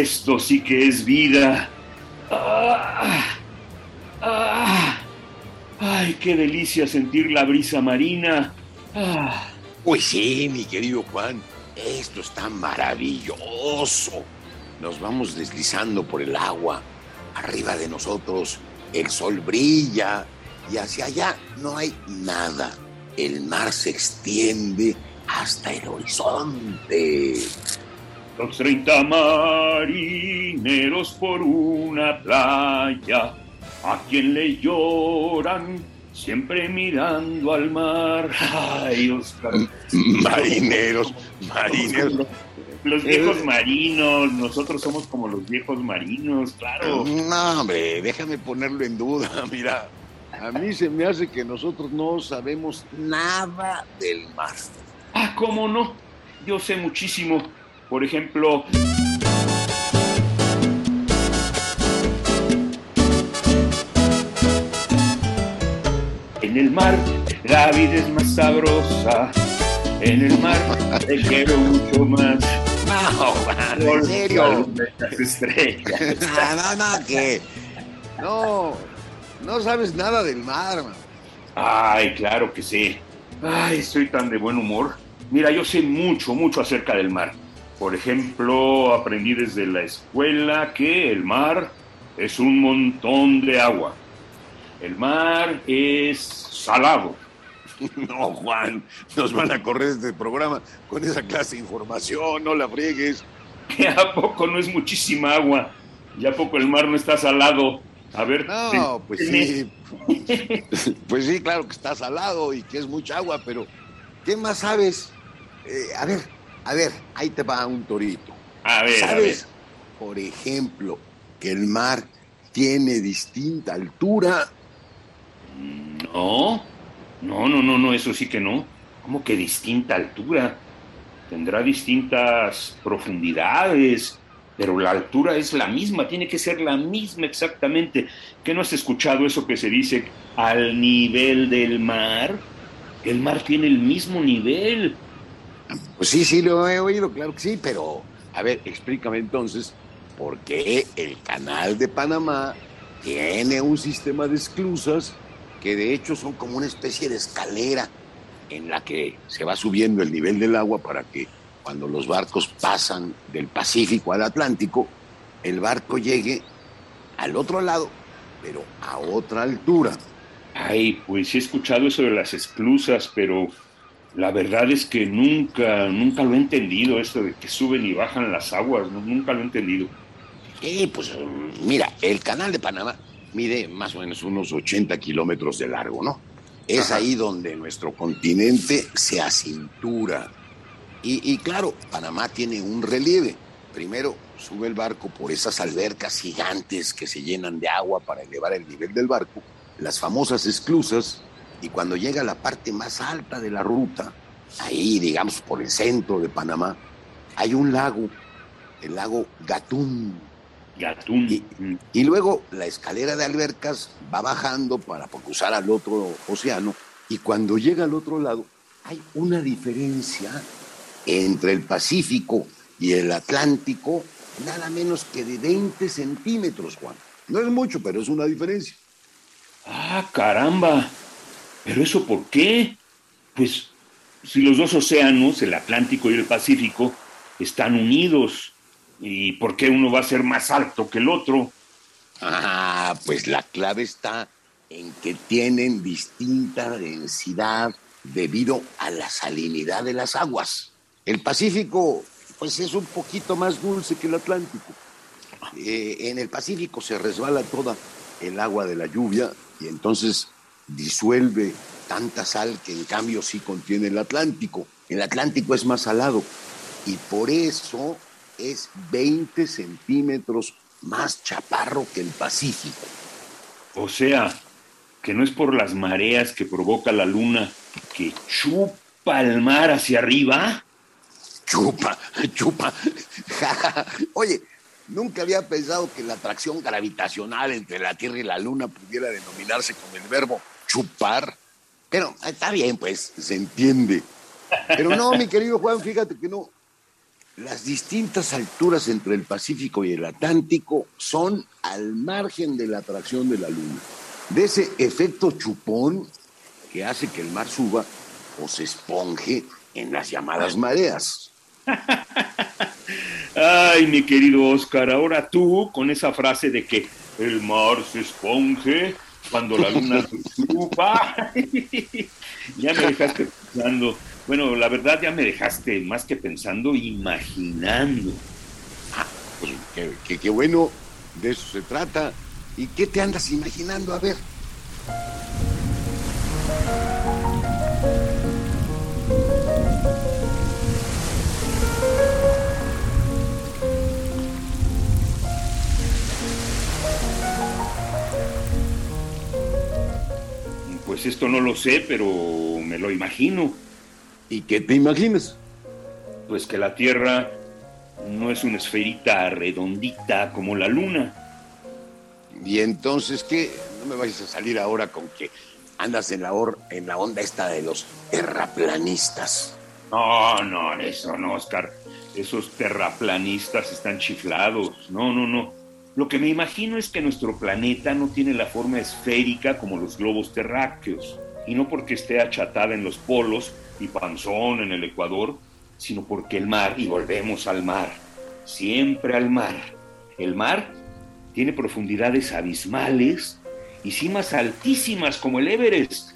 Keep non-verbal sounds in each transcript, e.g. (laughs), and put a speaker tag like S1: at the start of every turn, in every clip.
S1: Esto sí que es vida. Ah, ah, ay, qué delicia sentir la brisa marina. Ah,
S2: Pues sí, mi querido Juan, esto está maravilloso. Nos vamos deslizando por el agua. Arriba de nosotros el sol brilla y hacia allá no hay nada. El mar se extiende hasta el horizonte.
S1: Los 30 marineros por una playa, a quien le lloran, siempre mirando al mar. Ay, Oscar.
S2: Marineros, marineros.
S1: Los viejos marinos, nosotros somos como los viejos marinos, claro.
S2: No, hombre, déjame ponerlo en duda. (laughs) Mira, a mí se me hace que nosotros no sabemos nada del mar.
S1: Ah, ¿cómo no? Yo sé muchísimo. Por ejemplo, en el mar la vida es más sabrosa. En el mar te (laughs) quiero mucho más.
S2: No,
S1: Por
S2: en serio.
S1: las estrellas. (laughs)
S2: No, no, no, que. No, no sabes nada del mar, man.
S1: Ay, claro que sí. Ay, estoy tan de buen humor. Mira, yo sé mucho, mucho acerca del mar. Por ejemplo, aprendí desde la escuela que el mar es un montón de agua. El mar es salado. (laughs)
S2: No, Juan, nos van a correr este programa con esa clase de información, no la friegues. (laughs)
S1: ¿Que a poco no es muchísima agua? ¿Y a poco el mar no está salado? A ver.
S2: No, pues sí. (laughs) Pues sí, claro que está salado y que es mucha agua, pero ¿qué más sabes? Eh, a ver, a ver, ahí te va un torito.
S1: A ver, a ver.
S2: ¿Sabes, por ejemplo, que el mar tiene distinta altura?
S1: No, no, no, no, no, eso sí que no. ¿Cómo que distinta altura? Tendrá distintas profundidades, pero la altura es la misma, tiene que ser la misma exactamente. ¿Qué no has escuchado eso que se dice al nivel del mar? El mar tiene el mismo nivel.
S2: Pues sí, sí, lo he oído, claro que sí, pero a ver, explícame entonces por qué el canal de Panamá tiene un sistema de esclusas que de hecho son como una especie de escalera en la que se va subiendo el nivel del agua para que cuando los barcos pasan del Pacífico al Atlántico, el barco llegue al otro lado, pero a otra altura.
S1: Ay, pues sí he escuchado eso de las esclusas, pero la verdad es que nunca, nunca lo he entendido, esto de que suben y bajan las aguas, nunca lo he entendido.
S2: Y pues mira, el canal de Panamá mide más o menos unos 80 kilómetros de largo, ¿no? Es
S1: Ajá.
S2: ahí donde nuestro continente se acintura. Y, y claro, Panamá tiene un relieve. Primero sube el barco por esas albercas gigantes que se llenan de agua para elevar el nivel del barco, las famosas esclusas, y cuando llega a la parte más alta de la ruta, ahí digamos por el centro de Panamá, hay un lago, el lago Gatún.
S1: Gatún.
S2: Y, y luego la escalera de albercas va bajando para cruzar al otro océano y cuando llega al otro lado hay una diferencia entre el Pacífico y el Atlántico, nada menos que de 20 centímetros, Juan. No es mucho, pero es una diferencia.
S1: Ah, caramba. ¿Pero eso por qué? Pues si los dos océanos, el Atlántico y el Pacífico, están unidos, ¿y por qué uno va a ser más alto que el otro?
S2: Ah, pues la clave está en que tienen distinta densidad debido a la salinidad de las aguas. El Pacífico, pues es un poquito más dulce que el Atlántico. Eh, en el Pacífico se resbala toda el agua de la lluvia y entonces disuelve tanta sal que en cambio sí contiene el Atlántico. El Atlántico es más salado y por eso es 20 centímetros más chaparro que el Pacífico.
S1: O sea, que no es por las mareas que provoca la luna que chupa el mar hacia arriba.
S2: Chupa, chupa. (laughs) Oye, nunca había pensado que la atracción gravitacional entre la Tierra y la Luna pudiera denominarse con el verbo chupar. Pero está bien, pues, se entiende. Pero no, mi querido Juan, fíjate que no. Las distintas alturas entre el Pacífico y el Atlántico son al margen de la atracción de la Luna. De ese efecto chupón que hace que el mar suba o se esponje en las llamadas mareas. (laughs)
S1: Ay, mi querido Oscar, ahora tú con esa frase de que el mar se esponje cuando la luna chupa, (laughs) ya me dejaste pensando. Bueno, la verdad ya me dejaste más que pensando, imaginando.
S2: Ah, pues qué, qué bueno, de eso se trata. ¿Y qué te andas imaginando? A ver.
S1: Pues esto no lo sé, pero me lo imagino.
S2: ¿Y qué te imaginas?
S1: Pues que la Tierra no es una esferita redondita como la Luna.
S2: ¿Y entonces qué? No me vayas a salir ahora con que andas en la, en la onda esta de los terraplanistas.
S1: No, no, eso no, Oscar. Esos terraplanistas están chiflados. No, no, no. Lo que me imagino es que nuestro planeta no tiene la forma esférica como los globos terráqueos, y no porque esté achatada en los polos y panzón en el ecuador, sino porque el mar, y volvemos al mar, siempre al mar, el mar tiene profundidades abismales y cimas altísimas como el Everest.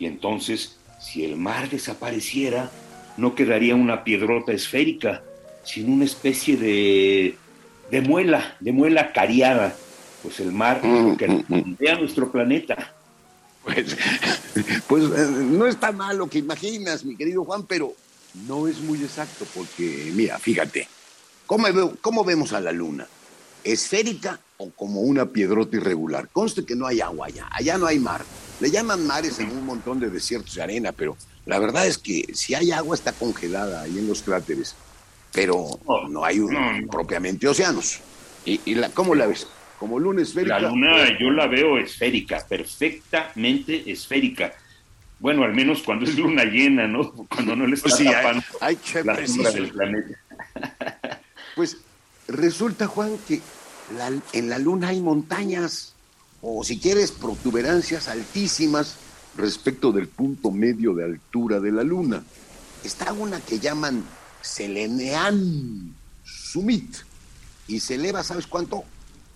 S1: Y entonces, si el mar desapareciera, no quedaría una piedrota esférica, sino una especie de de muela, de muela cariada, pues el mar mm, que mm, mm. rodea nuestro planeta.
S2: Pues, (laughs) pues eh, no está mal lo que imaginas, mi querido Juan, pero no es muy exacto, porque mira, fíjate, ¿cómo, cómo vemos a la luna? ¿Esférica o como una piedrota irregular? Conste que no hay agua allá, allá no hay mar. Le llaman mares en un montón de desiertos de arena, pero la verdad es que si hay agua está congelada ahí en los cráteres pero no hay un, propiamente océanos. ¿Y, la, cómo la ves? ¿Como luna esférica?
S1: La luna yo la veo esférica, perfectamente esférica. Bueno, al menos cuando es luna llena, ¿no? (laughs) Cuando no le está pues tapando
S2: hay, la del planeta. (laughs) Pues resulta, Juan, que en la luna hay montañas, o si quieres, protuberancias altísimas respecto del punto medio de altura de la luna. Está una que llaman Selenean Summit y se eleva, ¿sabes cuánto?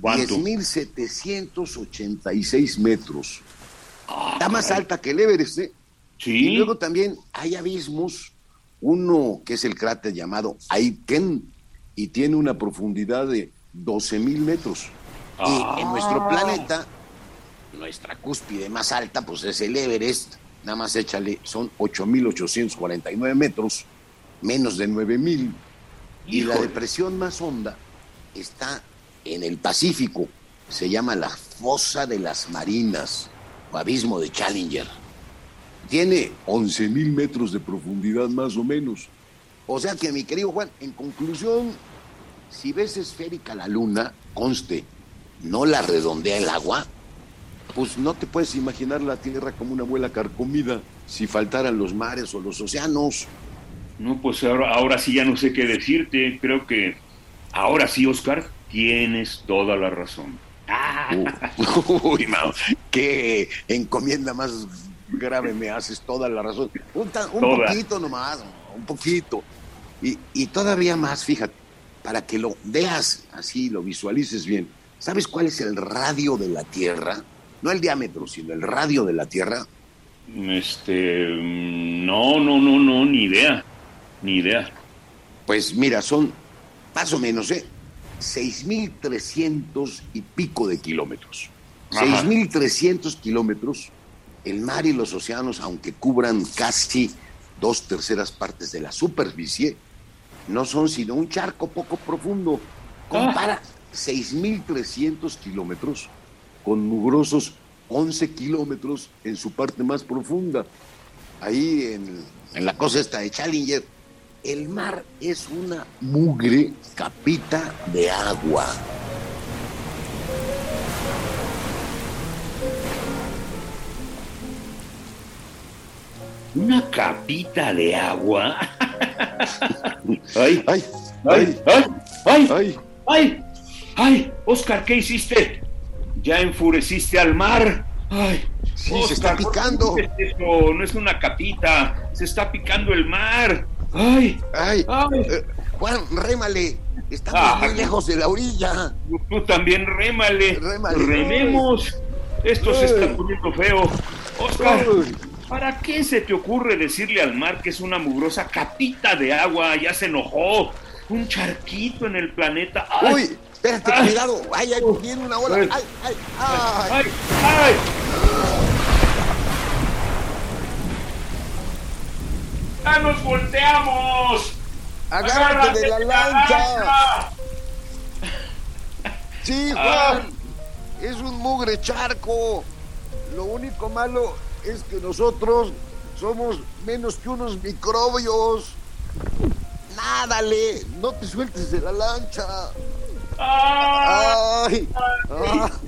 S1: ¿Cuánto?
S2: 10.786 metros. Está más alta que el Everest, ¿eh?
S1: Sí.
S2: Y luego también hay abismos, uno que es el cráter llamado Aiken y tiene una profundidad de 12.000 metros. Y en nuestro ah. planeta, nuestra cúspide más alta, pues es el Everest, nada más échale, son 8.849 metros menos de 9000. Y la depresión más honda está en el Pacífico. Se llama la Fosa de las Marinas o Abismo de Challenger. Tiene 11.000 metros de profundidad más o menos. O sea que, mi querido Juan, en conclusión, si ves esférica la luna, conste, no la redondea el agua, pues no te puedes imaginar la Tierra como una muela carcomida si faltaran los mares o los océanos.
S1: No, pues ahora, ahora sí ya no sé qué decirte. Creo que ahora sí, Oscar, tienes toda la razón.
S2: Uh, (laughs) uy, qué encomienda más grave me haces toda la razón. Un, poquito nomás, un poquito. Y, y todavía más, fíjate, para que lo veas así, lo visualices bien. ¿Sabes cuál es el radio de la Tierra? No el diámetro, sino el radio de la Tierra.
S1: Este, no, no, no, no, ni idea. Ni idea.
S2: Pues mira, son más o menos, ¿eh? 6.300 y pico de kilómetros. 6.300 kilómetros. El mar y los océanos, aunque cubran casi dos terceras partes de la superficie, no son sino un charco poco profundo. Compara 6.300 kilómetros con mugrosos 11 kilómetros en su parte más profunda. Ahí en, en la costa esta de Challenger, el mar es una mugre capita de agua.
S1: ¿Una capita de agua? (laughs) ¡Ay!
S2: ¡Ay!
S1: ¡Ay! ¡Ay! ¡Ay! ¡Ay! ¡Ay! Oscar, ¿qué hiciste? ¿Ya enfureciste al mar? ¡Ay!
S2: Sí, se está picando.
S1: Es eso? No es una capita, se está picando el mar. Ay,
S2: ay, ay. Eh, Juan, rémale. Estamos ah, muy lejos de la orilla.
S1: Tú también rémale. rémale. Rememos. Esto se está poniendo feo. Oscar, ¿para qué se te ocurre decirle al mar que es una mugrosa capita de agua? Ya se enojó. Un charquito en el planeta.
S2: Uy, espérate, cuidado. Ay, ay, viene una ola. Ay, ay, ay. ay, ay.
S1: ¡Ya nos volteamos!
S2: ¡Agárrate, de la lancha! Sí, Juan, es un mugre charco. Lo único malo es que nosotros somos menos que unos microbios. Nádale, no te sueltes de la lancha. ¡Ay! ¡Ay! ¡Ay!